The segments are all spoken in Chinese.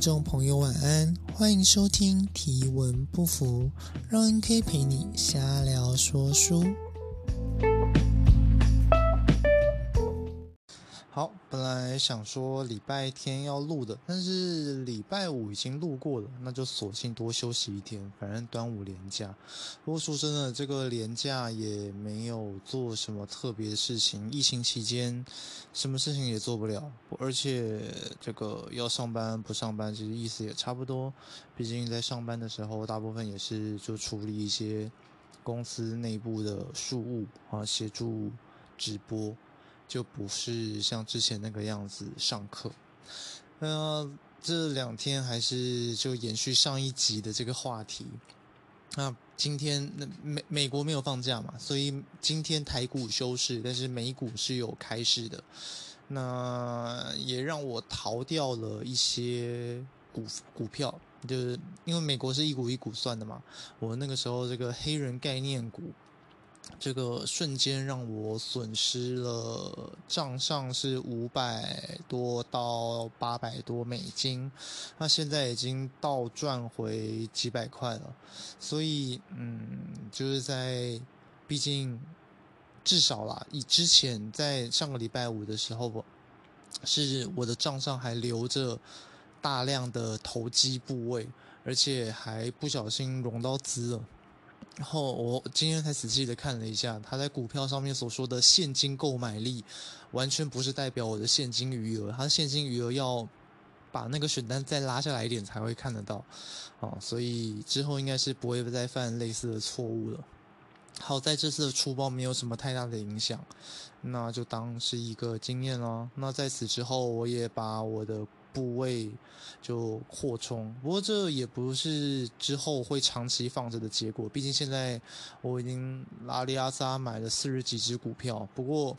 众朋友晚安，欢迎收听提文不服，让 NK 陪你瞎聊说书。好，本来想说礼拜天要录的，但是礼拜五已经录过了，那就索性多休息一天。反正端午连假，不过说真的，这个连假也没有做什么特别的事情。疫情期间，什么事情也做不了，而且这个要上班不上班，其实意思也差不多。毕竟在上班的时候，大部分也是就处理一些公司内部的事务啊，协助直播。就不是像之前那个样子上课，呃，这两天还是就延续上一集的这个话题。那今天那美美国没有放假嘛，所以今天台股休市，但是美股是有开市的。那也让我逃掉了一些股股票，就是因为美国是一股一股算的嘛。我那个时候这个黑人概念股。这个瞬间让我损失了账上是五百多到八百多美金，那现在已经倒赚回几百块了，所以嗯，就是在毕竟至少啦，以之前在上个礼拜五的时候，是我的账上还留着大量的投机部位，而且还不小心融到资了。然后我今天才仔细的看了一下，他在股票上面所说的现金购买力，完全不是代表我的现金余额，他现金余额要把那个选单再拉下来一点才会看得到，啊，所以之后应该是不会再犯类似的错误了。好在这次的出包没有什么太大的影响，那就当是一个经验了。那在此之后，我也把我的。部位就扩充，不过这也不是之后会长期放着的结果。毕竟现在我已经拉里阿萨买了四十几只股票，不过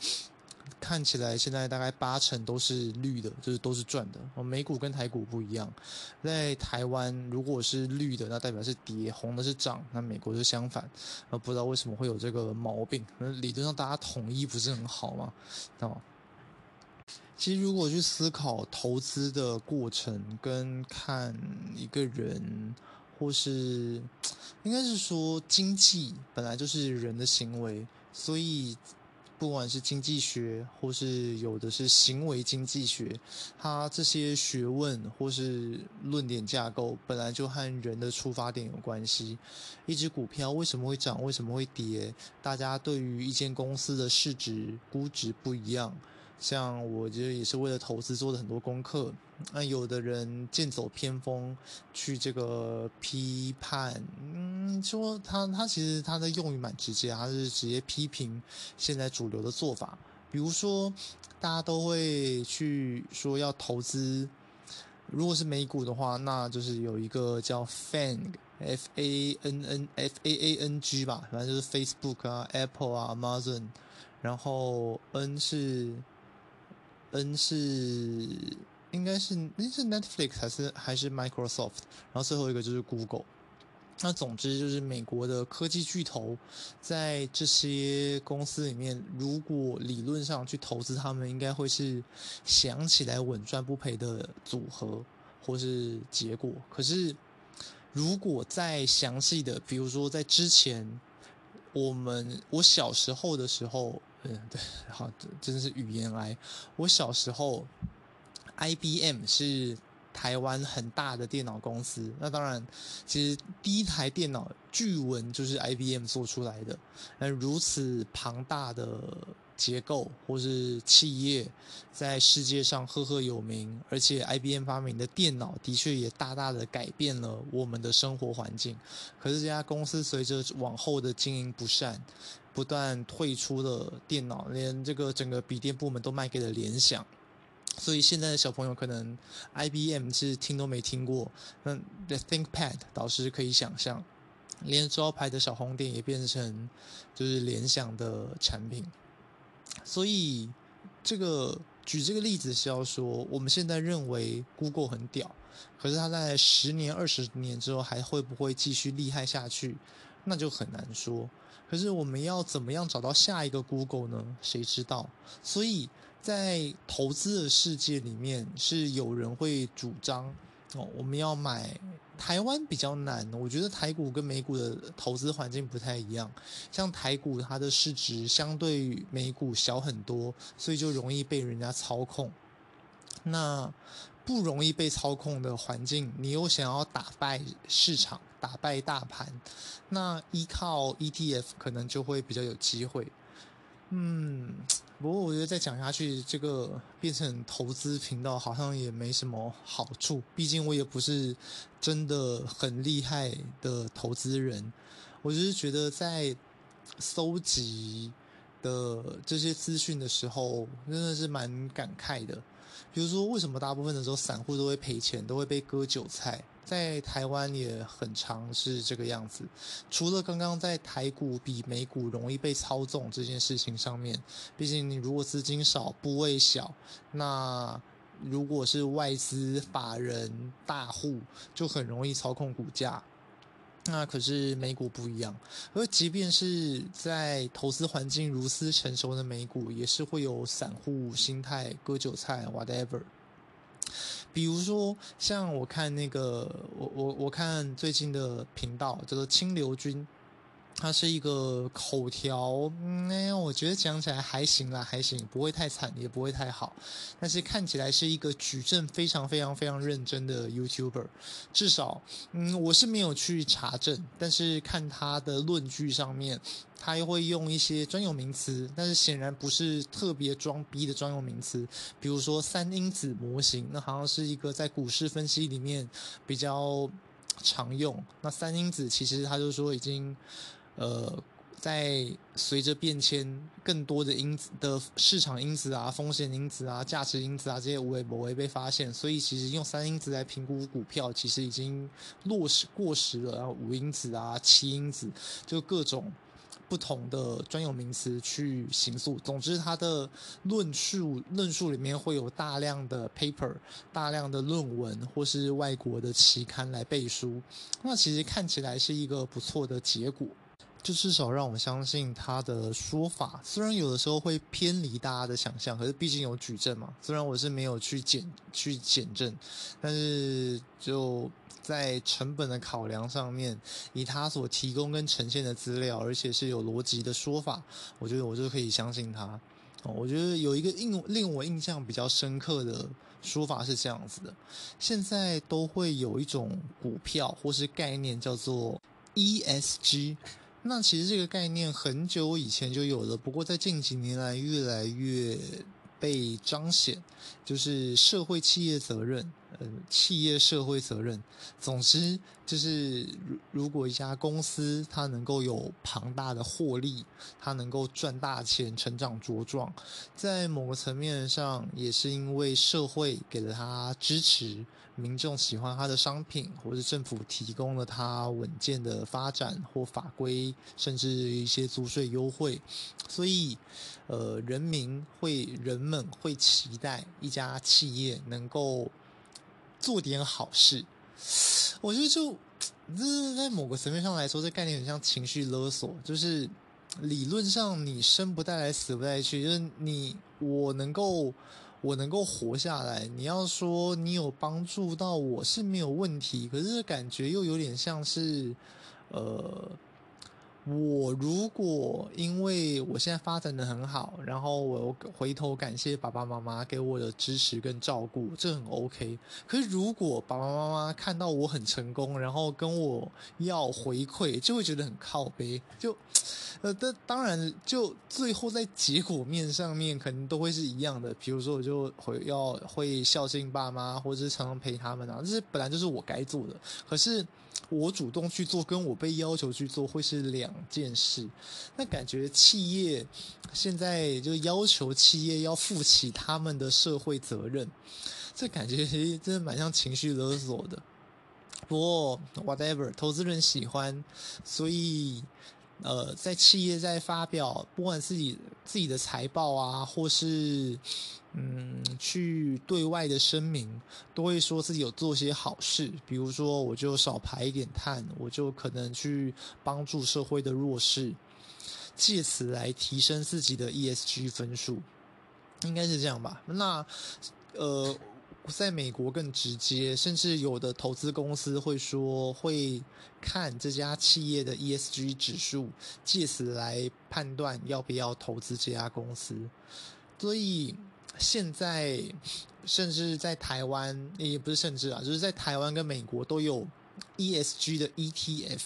看起来现在大概八成都是绿的，就是都是赚的。美股跟台股不一样，在台湾如果是绿的，那代表是跌；红的是涨。那美国是相反，呃，不知道为什么会有这个毛病。那理论上大家统一不是很好吗？哦。其实，如果去思考投资的过程，跟看一个人，或是 应该是说经济本来就是人的行为，所以不管是经济学，或是有的是行为经济学，它这些学问或是论点架构，本来就和人的出发点有关系。一只股票为什么会涨，为什么会跌？大家对于一间公司的市值估值不一样。像我觉得也是为了投资做了很多功课，那有的人剑走偏锋去这个批判，嗯，说他他其实他的用语蛮直接，他是直接批评现在主流的做法，比如说大家都会去说要投资，如果是美股的话，那就是有一个叫 FANG F A N N F A A N G 吧，反正就是 Facebook 啊、Apple 啊、Amazon，然后 N 是。N 是应该是那是 Netflix 还是还是 Microsoft，然后最后一个就是 Google。那总之就是美国的科技巨头，在这些公司里面，如果理论上去投资他们，应该会是想起来稳赚不赔的组合或是结果。可是如果再详细的，比如说在之前，我们我小时候的时候。嗯，对，好，真的是语言癌。我小时候，IBM 是台湾很大的电脑公司。那当然，其实第一台电脑巨文就是 IBM 做出来的。那如此庞大的结构或是企业，在世界上赫赫有名。而且 IBM 发明的电脑的确也大大的改变了我们的生活环境。可是这家公司随着往后的经营不善。不断退出了电脑，连这个整个笔电部门都卖给了联想，所以现在的小朋友可能 IBM 是听都没听过。那 The ThinkPad 导师可以想象，连招牌的小红点也变成就是联想的产品。所以这个举这个例子是要说，我们现在认为 Google 很屌，可是它在十年、二十年之后还会不会继续厉害下去，那就很难说。可是我们要怎么样找到下一个 Google 呢？谁知道？所以在投资的世界里面，是有人会主张哦，我们要买台湾比较难。我觉得台股跟美股的投资环境不太一样。像台股，它的市值相对于美股小很多，所以就容易被人家操控。那不容易被操控的环境，你又想要打败市场、打败大盘，那依靠 ETF 可能就会比较有机会。嗯，不过我觉得再讲下去，这个变成投资频道好像也没什么好处。毕竟我也不是真的很厉害的投资人，我只是觉得在搜集的这些资讯的时候，真的是蛮感慨的。比如说，为什么大部分的时候散户都会赔钱，都会被割韭菜？在台湾也很常是这个样子，除了刚刚在台股比美股容易被操纵这件事情上面，毕竟你如果资金少、部位小，那如果是外资法人大户，就很容易操控股价。那可是美股不一样，而即便是在投资环境如此成熟的美股，也是会有散户心态割韭菜，whatever。比如说，像我看那个，我我我看最近的频道叫做清流君，他是一个口条，嗯，我觉得讲起来还行啦，还行，不会太惨，也不会太好，但是看起来是一个举证非常非常非常认真的 YouTuber，至少，嗯，我是没有去查证，但是看他的论据上面。他又会用一些专有名词，但是显然不是特别装逼的专有名词，比如说三因子模型，那好像是一个在股市分析里面比较常用。那三因子其实他就说已经，呃，在随着变迁，更多的因子的市场因子啊、风险因子啊、价值因子啊这些无为不为被发现，所以其实用三因子来评估股票，其实已经落实过时了。然后五因子啊、七因子，就各种。不同的专有名词去形塑，总之，它的论述论述里面会有大量的 paper、大量的论文或是外国的期刊来背书。那其实看起来是一个不错的结果，就至少让我相信他的说法。虽然有的时候会偏离大家的想象，可是毕竟有举证嘛。虽然我是没有去检去检证，但是就。在成本的考量上面，以他所提供跟呈现的资料，而且是有逻辑的说法，我觉得我就可以相信他。哦，我觉得有一个印令我印象比较深刻的说法是这样子的：现在都会有一种股票或是概念叫做 ESG，那其实这个概念很久以前就有了，不过在近几年来越来越被彰显，就是社会企业责任。企业社会责任，总之就是，如如果一家公司它能够有庞大的获利，它能够赚大钱、成长茁壮，在某个层面上也是因为社会给了它支持，民众喜欢它的商品，或是政府提供了它稳健的发展或法规，甚至一些租税优惠，所以，呃，人民会、人们会期待一家企业能够。做点好事，我觉得就这在某个层面上来说，这概念很像情绪勒索。就是理论上你生不带来，死不带去，就是你我能够我能够活下来。你要说你有帮助到我是没有问题，可是感觉又有点像是呃。我如果因为我现在发展的很好，然后我回头感谢爸爸妈妈给我的支持跟照顾，这很 OK。可是如果爸爸妈妈看到我很成功，然后跟我要回馈，就会觉得很靠背。就，呃，这当然就最后在结果面上面可能都会是一样的。比如说，我就会要会孝敬爸妈，或者是常常陪他们啊，这是本来就是我该做的。可是。我主动去做，跟我被要求去做会是两件事。那感觉企业现在就要求企业要负起他们的社会责任，这感觉真的蛮像情绪勒索的。不过 whatever，投资人喜欢，所以。呃，在企业在发表不管自己自己的财报啊，或是嗯去对外的声明，都会说自己有做些好事，比如说我就少排一点碳，我就可能去帮助社会的弱势，借此来提升自己的 ESG 分数，应该是这样吧？那呃。在美国更直接，甚至有的投资公司会说会看这家企业的 ESG 指数，借此来判断要不要投资这家公司。所以现在，甚至在台湾，也不是甚至啊，就是在台湾跟美国都有 ESG 的 ETF。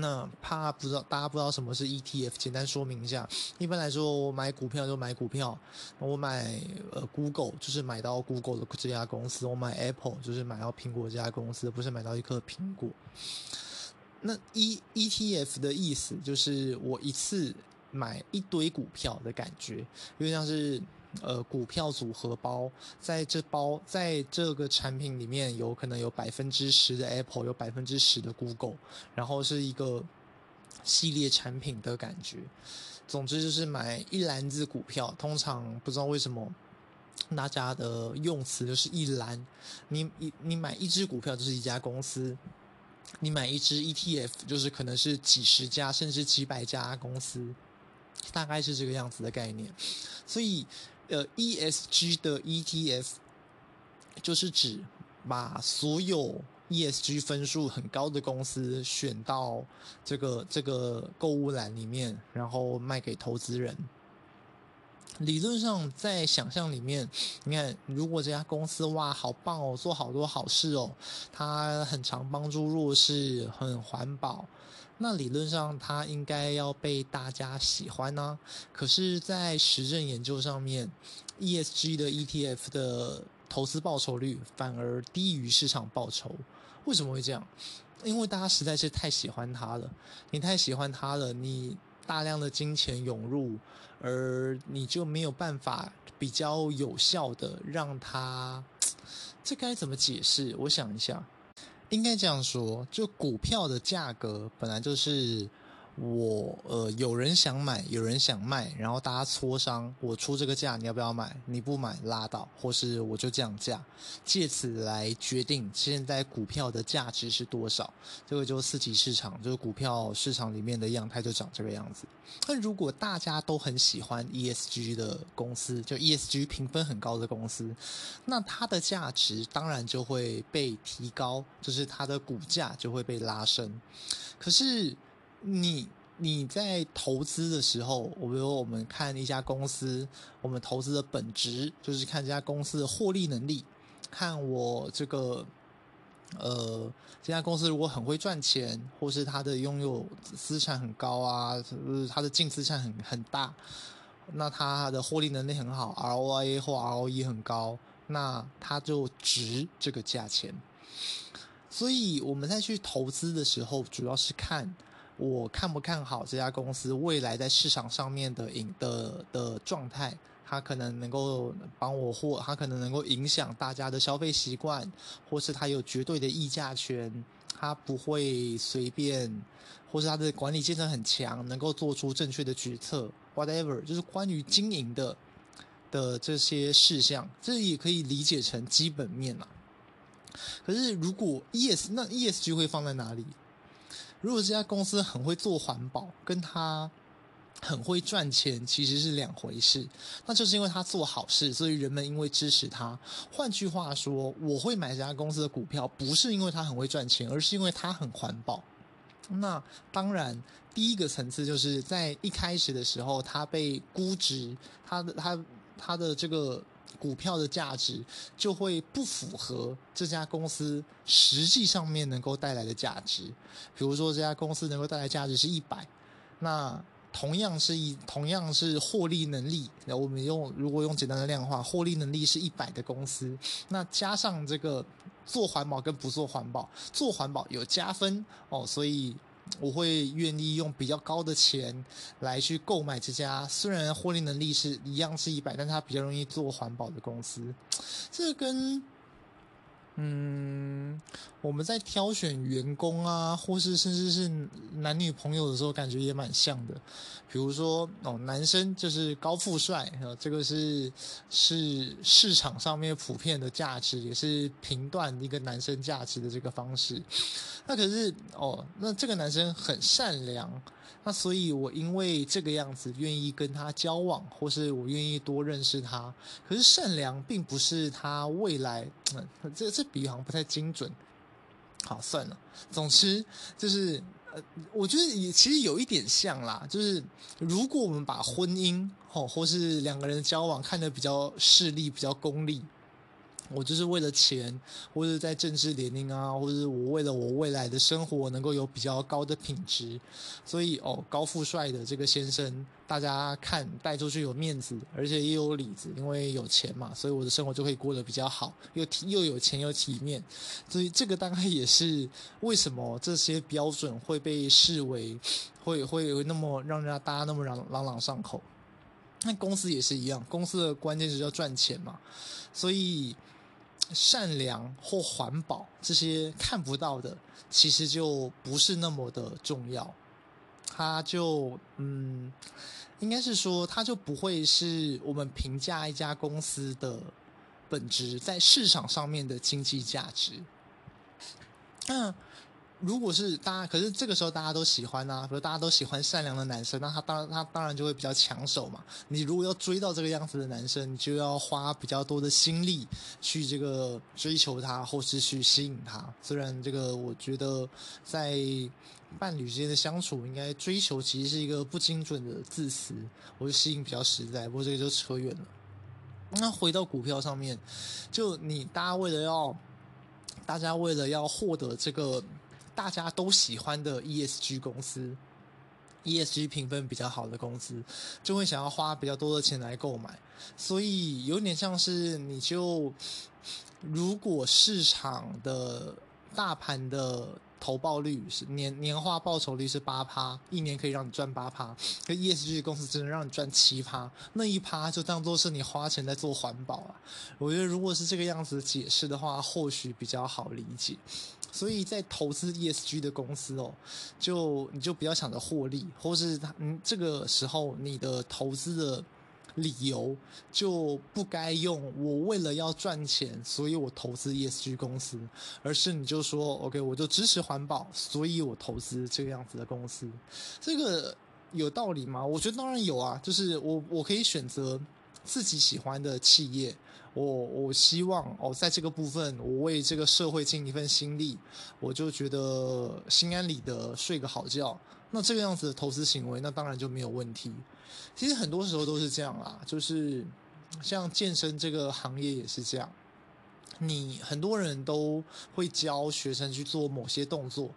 那怕不知道大家不知道什么是 ETF，简单说明一下。一般来说，我买股票就买股票，我买呃 Google 就是买到 Google 的这家公司，我买 Apple 就是买到苹果这家公司，不是买到一颗苹果。那 E ETF 的意思就是我一次买一堆股票的感觉，因为像是。呃，股票组合包，在这包，在这个产品里面有可能有百分之十的 Apple，有百分之十的 Google，然后是一个系列产品的感觉。总之就是买一篮子股票，通常不知道为什么大家的用词就是一篮。你你你买一只股票就是一家公司，你买一只 ETF 就是可能是几十家甚至几百家公司，大概是这个样子的概念。所以。呃，ESG 的 ETF 就是指把所有 ESG 分数很高的公司选到这个这个购物篮里面，然后卖给投资人。理论上，在想象里面，你看，如果这家公司哇，好棒哦，做好多好事哦，它很常帮助弱势，很环保。那理论上，它应该要被大家喜欢呢、可是，在实证研究上面，ESG 的 ETF 的投资报酬率反而低于市场报酬。为什么会这样？因为大家实在是太喜欢它了。你太喜欢它了，你大量的金钱涌入，而你就没有办法比较有效的让它。这该怎么解释？我想一下。应该这样说，就股票的价格本来就是。我呃，有人想买，有人想卖，然后大家磋商，我出这个价，你要不要买？你不买拉倒，或是我就降价，借此来决定现在股票的价值是多少。这个就是四级市场，就是股票市场里面的样态就长这个样子。那如果大家都很喜欢 ESG 的公司，就 ESG 评分很高的公司，那它的价值当然就会被提高，就是它的股价就会被拉升。可是。你你在投资的时候，我比如说我们看一家公司，我们投资的本质就是看这家公司的获利能力，看我这个呃这家公司如果很会赚钱，或是它的拥有资产很高啊，就是它的净资产很很大，那它的获利能力很好，ROA 或 ROE 很高，那它就值这个价钱。所以我们在去投资的时候，主要是看。我看不看好这家公司未来在市场上面的影的的状态？它可能能够帮我或它可能能够影响大家的消费习惯，或是它有绝对的议价权，它不会随便，或是它的管理阶层很强，能够做出正确的决策。Whatever，就是关于经营的的这些事项，这也可以理解成基本面啊。可是如果 Yes，那 ESG 会放在哪里？如果这家公司很会做环保，跟他很会赚钱其实是两回事。那就是因为他做好事，所以人们因为支持他。换句话说，我会买这家公司的股票，不是因为他很会赚钱，而是因为他很环保。那当然，第一个层次就是在一开始的时候，他被估值，他的他他的这个。股票的价值就会不符合这家公司实际上面能够带来的价值。比如说，这家公司能够带来价值是一百，那同样是一同样是获利能力，那我们用如果用简单的量化，获利能力是一百的公司，那加上这个做环保跟不做环保，做环保有加分哦，所以。我会愿意用比较高的钱来去购买这家，虽然获利能力是一样是一百，但它比较容易做环保的公司，这跟。嗯，我们在挑选员工啊，或是甚至是男女朋友的时候，感觉也蛮像的。比如说，哦，男生就是高富帅，这个是是市场上面普遍的价值，也是评断一个男生价值的这个方式。那可是，哦，那这个男生很善良，那所以我因为这个样子愿意跟他交往，或是我愿意多认识他。可是善良并不是他未来，嗯，这这比喻好像不太精准。好，算了，总之就是。呃，我觉得也其实有一点像啦，就是如果我们把婚姻哦，或是两个人的交往看得比较势利、比较功利。我就是为了钱，或者在政治联姻啊，或者我为了我未来的生活能够有比较高的品质，所以哦，高富帅的这个先生，大家看带出去有面子，而且也有里子，因为有钱嘛，所以我的生活就会过得比较好，又又有钱又体面，所以这个大概也是为什么这些标准会被视为会会那么让人家大家那么朗朗朗上口。那公司也是一样，公司的关键是要赚钱嘛，所以。善良或环保这些看不到的，其实就不是那么的重要。它就嗯，应该是说，它就不会是我们评价一家公司的本质在市场上面的经济价值。嗯。如果是大家，可是这个时候大家都喜欢啊，比如大家都喜欢善良的男生，那他当他当然就会比较抢手嘛。你如果要追到这个样子的男生，你就要花比较多的心力去这个追求他，或是去吸引他。虽然这个我觉得在伴侣之间的相处，应该追求其实是一个不精准的字词，我就吸引比较实在。不过这个就扯远了。那回到股票上面，就你大家为了要，大家为了要获得这个。大家都喜欢的 ESG 公司，ESG 评分比较好的公司，就会想要花比较多的钱来购买，所以有点像是你就，如果市场的大盘的投报率是年年化报酬率是八趴，一年可以让你赚八趴，可 ESG 公司只能让你赚七趴，那一趴就当做是你花钱在做环保啊。我觉得如果是这个样子解释的话，或许比较好理解。所以在投资 ESG 的公司哦，就你就不要想着获利，或是他嗯这个时候你的投资的理由就不该用我为了要赚钱，所以我投资 ESG 公司，而是你就说 OK，我就支持环保，所以我投资这个样子的公司，这个有道理吗？我觉得当然有啊，就是我我可以选择自己喜欢的企业。我我希望哦，在这个部分，我为这个社会尽一份心力，我就觉得心安理得睡个好觉。那这个样子的投资行为，那当然就没有问题。其实很多时候都是这样啦，就是像健身这个行业也是这样。你很多人都会教学生去做某些动作，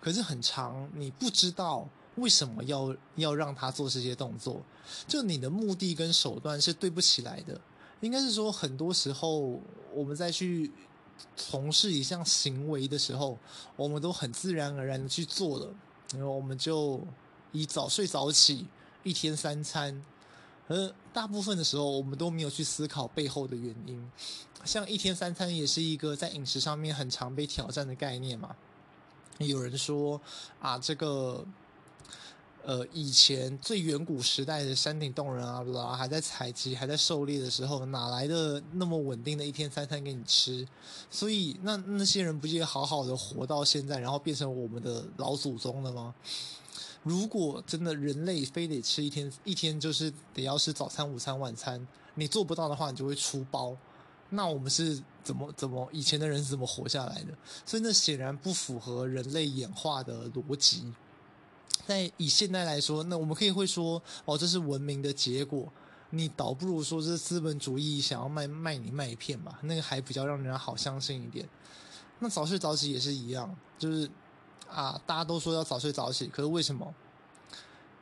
可是很长，你不知道为什么要要让他做这些动作，就你的目的跟手段是对不起来的。应该是说，很多时候我们在去从事一项行为的时候，我们都很自然而然的去做了，然后我们就以早睡早起，一天三餐，而大部分的时候我们都没有去思考背后的原因。像一天三餐也是一个在饮食上面很常被挑战的概念嘛。有人说啊，这个。呃，以前最远古时代的山顶洞人啊，还在采集、还在狩猎的时候，哪来的那么稳定的一天三餐给你吃？所以，那那些人不就好好的活到现在，然后变成我们的老祖宗了吗？如果真的人类非得吃一天一天，就是得要吃早餐、午餐、晚餐，你做不到的话，你就会出包。那我们是怎么怎么以前的人是怎么活下来的？所以那显然不符合人类演化的逻辑。在以现在来说，那我们可以会说，哦，这是文明的结果。你倒不如说是资本主义想要卖卖你麦片吧，那个还比较让人好相信一点。那早睡早起也是一样，就是啊，大家都说要早睡早起，可是为什么？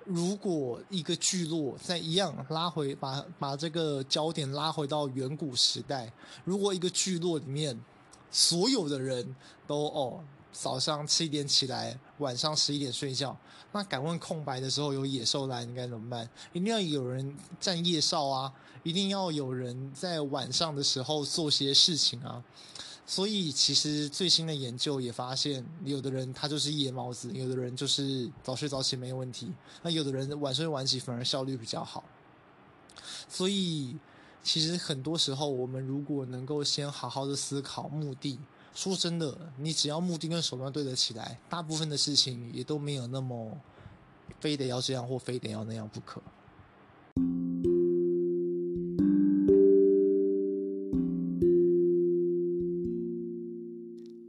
如果一个聚落在一样拉回，把把这个焦点拉回到远古时代，如果一个聚落里面所有的人都哦。早上七点起来，晚上十一点睡觉。那敢问空白的时候有野兽来，你该怎么办？一定要有人站夜哨啊！一定要有人在晚上的时候做些事情啊！所以，其实最新的研究也发现，有的人他就是夜猫子，有的人就是早睡早起没有问题。那有的人晚睡晚起反而效率比较好。所以，其实很多时候，我们如果能够先好好的思考目的。说真的，你只要目的跟手段对得起来，大部分的事情也都没有那么非得要这样或非得要那样不可。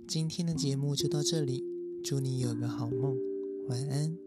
今天的节目就到这里，祝你有个好梦，晚安。